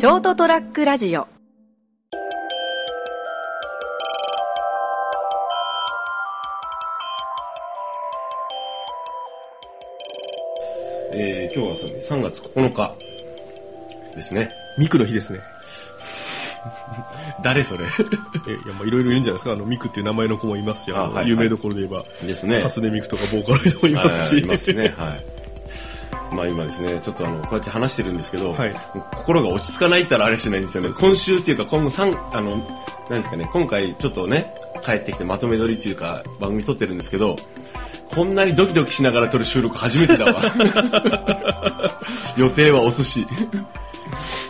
ショートトラックラジオ。えー、今日はですね3月9日ですね。ミクの日ですね。誰それ？えいや、まあいろいろいるんじゃないですか？あの、ミクっていう名前の子もいますし、あのあはいはい。有名どころで言えば、ですね。初音ミクとかボーカロイドもいますし。はいいますしね。はいまあ今ですねちょっとあのこうやって話してるんですけど、はい。心が落ち着かないったらあれしないんですよね。今週っていうか今後三あのなんですかね今回ちょっとね帰ってきてまとめ撮りっていうか番組撮ってるんですけどこんなにドキドキしながら撮る収録初めてだわ。予定はお寿司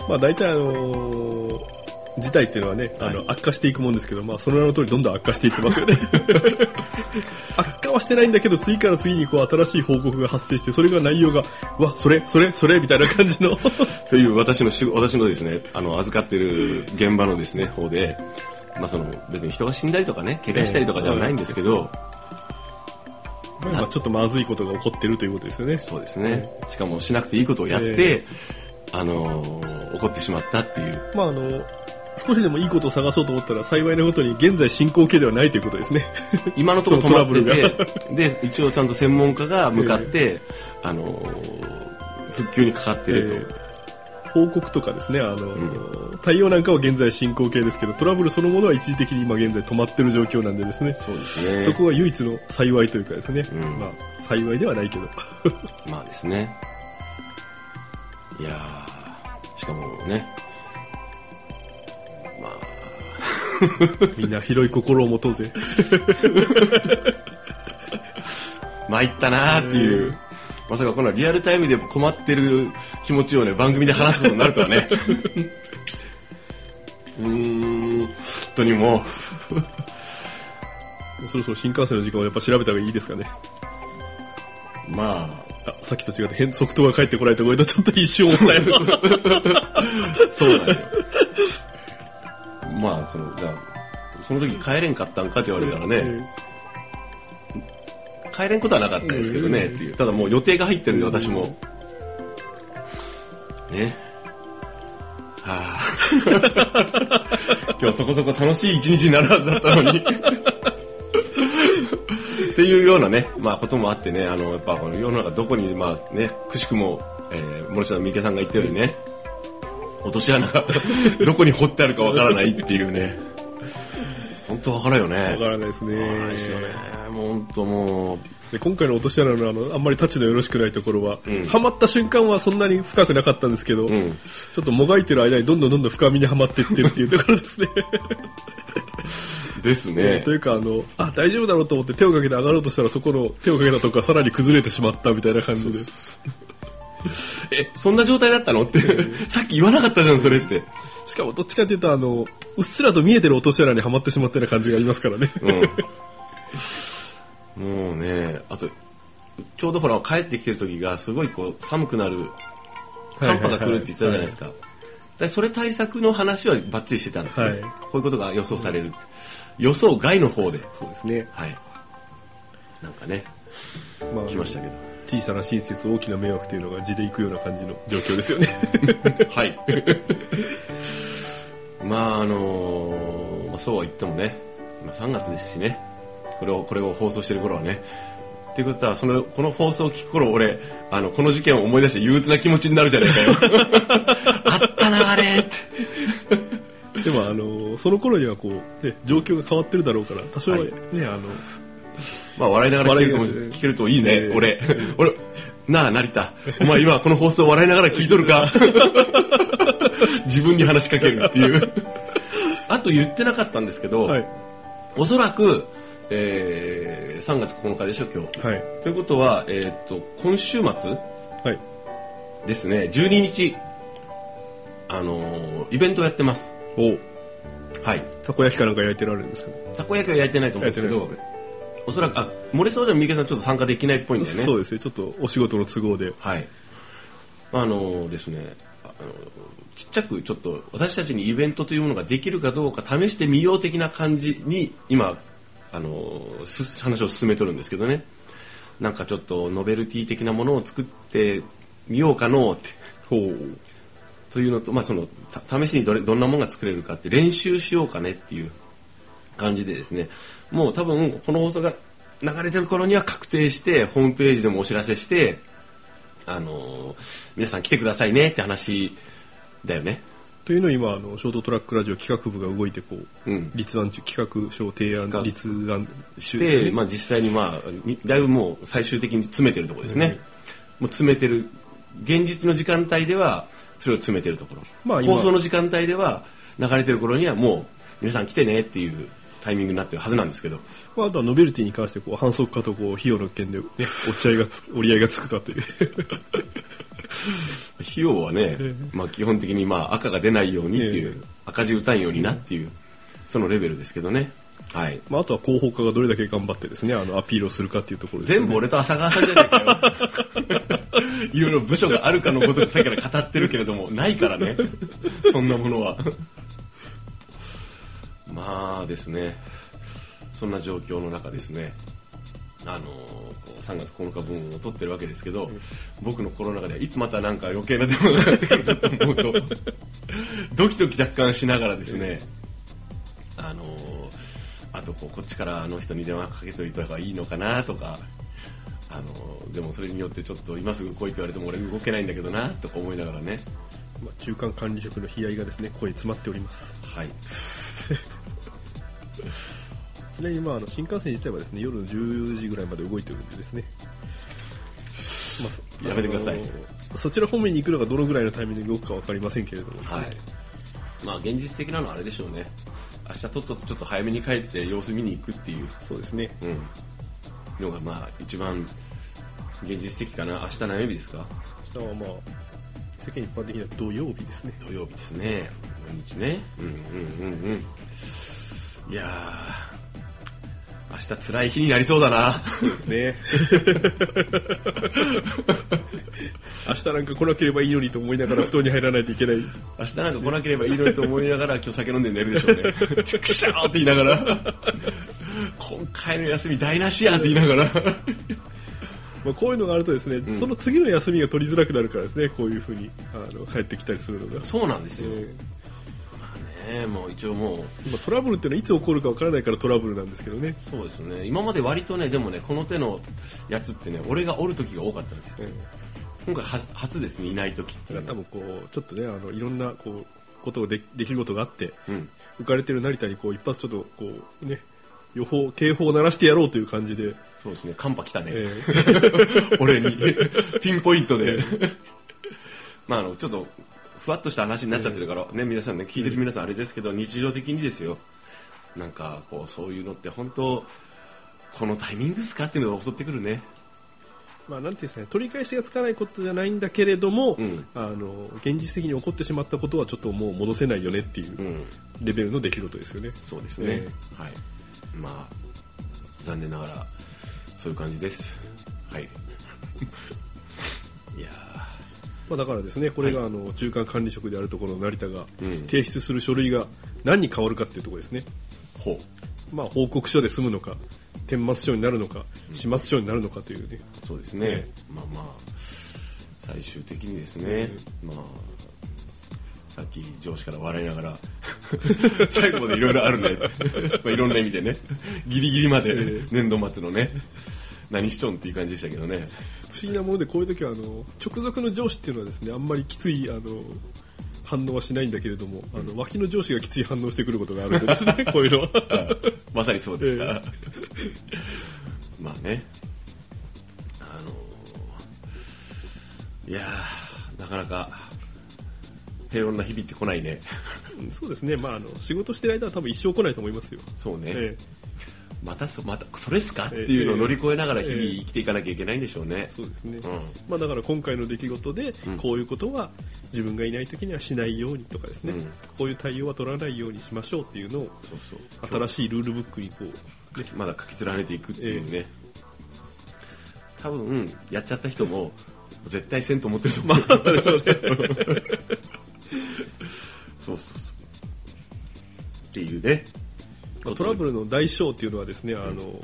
まあ大体あのー事態っていうのはね、あの、悪化していくもんですけど、まあその名の通りどんどん悪化していってますよね。悪 化はしてないんだけど、次から次にこう新しい報告が発生して、それが内容が、うわ、それ、それ、それ、みたいな感じの。という私のし私のですねあの預かってる現場のですね方で、まあ、その別に人が死んだりとかね怪我したりとかではないんですけど、まあちょっとまずいことが起こってるということですよね。そうですねしかもしなくていいことをやって、あのー怒ってしまったっていうまああの、少しでもいいことを探そうと思ったら幸いなことに現在進行形ではないということですね。今のところ止まっててで一応ちゃんと専門家が向かって、あのー復旧にかかってると、えー報告とかですね、あの、対応なんかは現在進行形ですけど、トラブルそのものは一時的に今現在止まってる状況なんでですね、そうですね。そこが唯一の幸いというかですね、ん。まあ、幸いではないけど。まあですね。いやーしかもね みんな広い心を持とうぜ。参ったなーっていう、まさかこのリアルタイムで困ってる気持ちをね番組で話すことになるとはね。うーん。本当にもそろそろ新幹線の時間をやっぱ調べた方がいいですかね。うまあ。あ、さっきと違って変速答が返ってこないところでちょっと一瞬思ったよ。そうなんよまあそのじゃあその時帰れんかったんかって言われたらね、帰れんことはなかったですけどね、っていう。ただもう予定が入ってるんで私も。ね。はあ。今日そこそこ楽しい一日になるはずだったのに。っていうようなね、まあ、こともあってねあのやっぱこの世の中どこにまあねくしくも、えー、森下三池さんが言ったようにね落とし穴がどこに掘ってあるかわからないっていうね。本当わからんよね。わからないですね。わからないですよね。もう本当もう。で今回の落とし穴のあのあんまりタッチのよろしくないところは、ん。はまった瞬間はそんなに深くなかったんですけど、ん。ちょっともがいてる間にどんどんどんどん深みにはまっていってるっていうところですね。ですね。というかあのあ大丈夫だろうと思って手をかけて上がろうとしたらそこの手をかけたとこがさらに崩れてしまったみたいな感じで えそんな状態だったの？ってさっき言わなかったじゃんそれって。しかもどっちかというとあのうっすらと見えてる落とし穴にはまってしまったような感じがありますからね、うん、もうねあとちょうどほら帰ってきてる時がすごいこう寒くなる寒波が来るって言ってたじゃないですか、でそれ対策の話はバッチリしてたんですよ、はい。こういうことが予想されるって。予想外の方で。そうですね、はい。なんかねまあ、来ましたけど小さな親切大きな迷惑というのが地でいくような感じの状況ですよね。はい。まああのまあ、そうは言ってもね、まあ、3月ですしね。これをこれを放送してる頃はね。っていうことはそのこの放送を聞く頃俺あのこの事件を思い出して憂鬱な気持ちになるじゃないかよ。あったなあれって。でもあのその頃にはこう、ね、状況が変わってるだろうから多少はね、あのまあ笑いながら聞けるといいね、ええ。俺。俺なあ成田。お前今この放送笑いながら聞いとるか？自分に話しかけるっていう。あと言ってなかったんですけど、はい。おそらく、えー3月9日でしょ今日。はい。ということは、えーっと今週末はい。ですね。12日あのーイベントをやってます。お。はい。たこ焼きかなんか焼いてられるんですか？ねたこ焼きは焼いてないと思うんですけどおそらくあ漏れそうじゃん三池さんちょっと参加できないっぽいんでねそうですねちょっとお仕事の都合ではい。あのですね、あのちっちゃくちょっと私たちにイベントというものができるかどうか試してみよう的な感じに今あのす話を進めとるんですけどね。なんかちょっとノベルティ的なものを作ってみようかのうって。ほうというのと、まあ、そのた試しにどれどんなものが作れるかって練習しようかねっていう感じでですねもう多分この放送が流れてる頃には確定してホームページでもお知らせしてあのー皆さん来てくださいねって話だよね。というのを今あのショートトラックラジオ企画部が動いてこう、うん。立案中企画書提案立案中ですで、ねまあ、実際に、まあ、にだいぶもう最終的に詰めてるところですね、もう詰めてる現実の時間帯ではそれを詰めてるところ、まあ今放送の時間帯では流れてる頃にはもう皆さん来てねっていうタイミングになってるはずなんですけど。まあ、あとはノベルティに関してこう反則化とこう費用の件で、ね、落ち合いがつ折り合いがつくかという。費用はね、まあ、基本的にまあ赤が出ないようにっていう、え赤字打たんようになっていうそのレベルですけどね、はい、まあ、あとは広報課がどれだけ頑張ってですねあのアピールをするかっていうところですよね。全部俺と浅川さんじゃないかよ。いろいろ部署があるかのことくさっきから語ってるけれどもないからね。そんなものはまあですね。そんな状況の中ですね。あの3月9日分を取ってるわけですけど、僕の心の中ではいつまたなんか余計な電話がかかってくるかと思うと ドキドキ若干しながらですね、あのあとこうこっちからあの人に電話かけといた方がいいのかなとかあのでもそれによってちょっと今すぐ来いって言われても俺動けないんだけどなとか思いながらね。まあ、中間管理職の悲哀がですねここに詰まっております。はいちなみにまああの新幹線自体はですね夜の10時ぐらいまで動いてるんでですね、まあそやめてください。そちら方面に行くのがどのぐらいのタイミングで動くか分かりませんけれども。ね、はい。まあ現実的なのはあれでしょうね。明日とっととちょっと早めに帰って様子見に行くっていう、そうですね。うん、のがまあ一番現実的かな。明日何曜日ですか？明日はまあ世間一般的には土曜日ですね。土曜日ですね。土日ね。うんうんうんうんいやー明日辛い日になりそうだな。そうですね。明日なんか来なければいいのにと思いながら布団に入らないといけない。明日なんか来なければいいのにと思いながら今日酒飲んで寝るでしょうね。チクシャーって言いながら今回の休み台無しやって言いながら。まあ、こういうのがあるとですね、その次の休みが取りづらくなるからですねこういうふうにあの帰ってきたりするのが、そうなんですよ、えねもう一応もう。ー今トラブルっていうのはいつ起こるかわからないからトラブルなんですけどね、そうですね。今まで割とねでもねこの手のやつってね俺がおる時が多かったんですよ。えー今回初初ですねいない時っていう。多分こうちょっとねあのいろんなこうことをで出来事があってうん。浮かれてる成田にこう一発ちょっとこうね予報警報を鳴らしてやろうという感じで、そうですね。寒波来たね、えー 俺に。ピンポイントで。まああのちょっとふわっとした話になっちゃってるから、ね皆さんね聞いてる皆さんあれですけど日常的にですよ。なんかこうそういうのって本当このタイミングですかっていうのが襲ってくるね。まあなんていうんですかね取り返しがつかないことじゃないんだけれども、うん。あの現実的に起こってしまったことはちょっともう戻せないよねっていううん。レベルの出来事ですよね。そうですね、えはい。まあ残念ながらそういう感じです。はい。いやまあ、だからですねこれがあの中間管理職であるところの成田がうん。提出する書類が何に変わるかっていうところですね、まあ、報告書で済むのか顛末書になるのか始末書になるのかというね、うそうですね、えまあまあ最終的にですね、まあさっき上司から笑いながら 最後までいろいろあるね。まあいろんな意味でね。ギリギリまで年度末のね何しちょんっていう感じでしたけどね。不思議なものでこういう時はあの直属の上司っていうのはですねあんまりきついあの反応はしないんだけれども、あの脇の上司がきつい反応してくることがあるんですね。こういうのは。あまさにそうでした、えまあね。あのーいやーなかなか平穏な日々って来ないね。そうですね、まあ、あの仕事してる間は多分一生来ないと思いますよ。そうね、えまたそまたそれっすか？っていうのを乗り越えながら日々生きていかなきゃいけないんでしょうね。え、そうですね、うん。まあ、だから今回の出来事でうん。こういうことは自分がいない時にはしないようにとかですね、うん。こういう対応は取らないようにしましょうっていうのを新しいルールブックにこうまだ書き連ねていくっていうね、多分やっちゃった人も絶対せんと思ってると思う、そうそうそう。っていうねトラブルの代償っていうのはですね、あの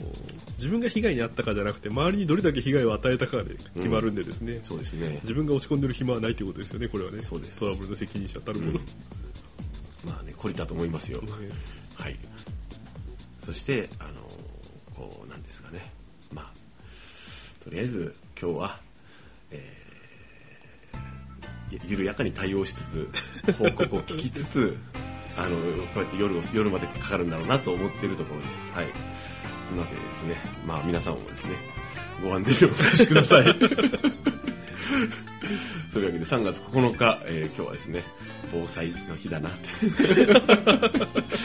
自分が被害に遭ったかじゃなくて周りにどれだけ被害を与えたかで決まるんでですね、そうですね。自分が落ち込んでる暇はないということですよねこれはね。そうです。トラブルの責任者たるもの、まあね懲りたと思いますよ、ねはい。そしてあのこうなんですかね。まあとりあえず今日は、えーゆ緩やかに対応しつつ報告を聞きつつあのこうやって夜を夜までかかるんだろうなと思っているところです。はい。そのわけでですね。まあ皆さんもですねご安全にお過ごしください。そういうわけで3月9日、えー今日はですね防災の日だなって。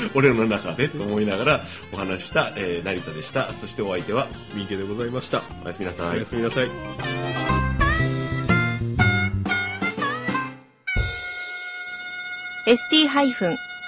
俺の中でと思いながらお話した、えー成田でした。そしてお相手は三池でございました。おやすみなさい。おやすみなさい